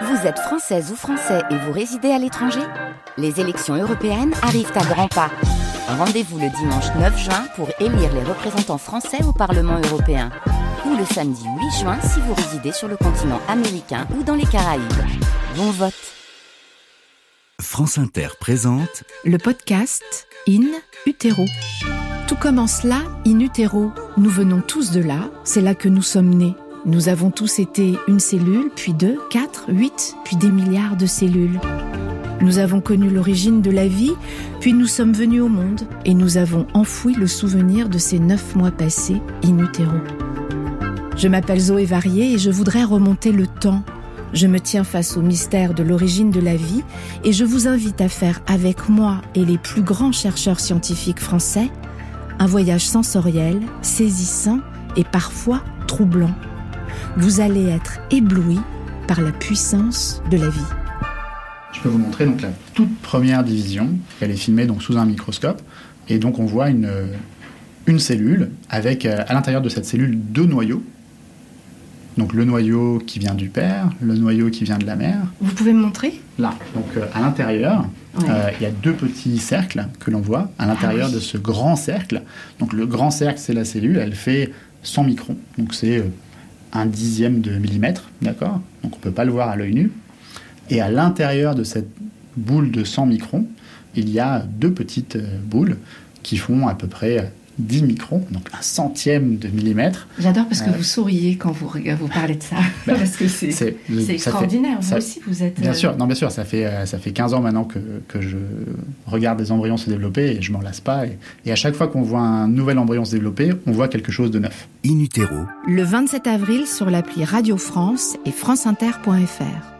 Vous êtes française ou français et vous résidez à l'étranger Les élections européennes arrivent à grands pas. Rendez-vous le dimanche 9 juin pour élire les représentants français au Parlement européen. Ou le samedi 8 juin si vous résidez sur le continent américain ou dans les Caraïbes. Bon vote France Inter présente le podcast In Utero. Tout commence là, In Utero. Nous venons tous de là, c'est là que nous sommes nés. Nous avons tous été une cellule, puis deux, quatre, huit, puis des milliards de cellules. Nous avons connu l'origine de la vie, puis nous sommes venus au monde et nous avons enfoui le souvenir de ces neuf mois passés in utero. Je m'appelle Zoé Varier et je voudrais remonter le temps. Je me tiens face au mystère de l'origine de la vie et je vous invite à faire avec moi et les plus grands chercheurs scientifiques français un voyage sensoriel, saisissant et parfois troublant vous allez être ébloui par la puissance de la vie. Je peux vous montrer donc la toute première division. Elle est filmée donc sous un microscope et donc on voit une, une cellule avec euh, à l'intérieur de cette cellule deux noyaux. Donc le noyau qui vient du père, le noyau qui vient de la mère. Vous pouvez me montrer? Là, donc euh, à l'intérieur, euh, il y a deux petits cercles que l'on voit à l'intérieur ah de ce grand cercle. Donc le grand cercle, c'est la cellule, elle fait 100 microns. Donc c'est un dixième de millimètre, d'accord? Donc on ne peut pas le voir à l'œil nu. Et à l'intérieur de cette boule de 100 microns, il y a deux petites euh, boules qui font à peu près 10 microns, donc un centième de millimètre. J'adore parce que euh, vous souriez quand vous, vous parlez de ça, ben, parce que c'est extraordinaire. vous aussi, vous êtes... Bien euh, sûr, non, bien sûr, ça fait, euh, ça fait 15 ans maintenant que, que je regarde des embryons se développer et je m'en lasse pas. Et, et, à chaque fois qu'on voit un nouvel embryon se développer, on voit quelque chose de neuf. In utero. Le 27 avril sur l'appli Radio France et franceinter.fr.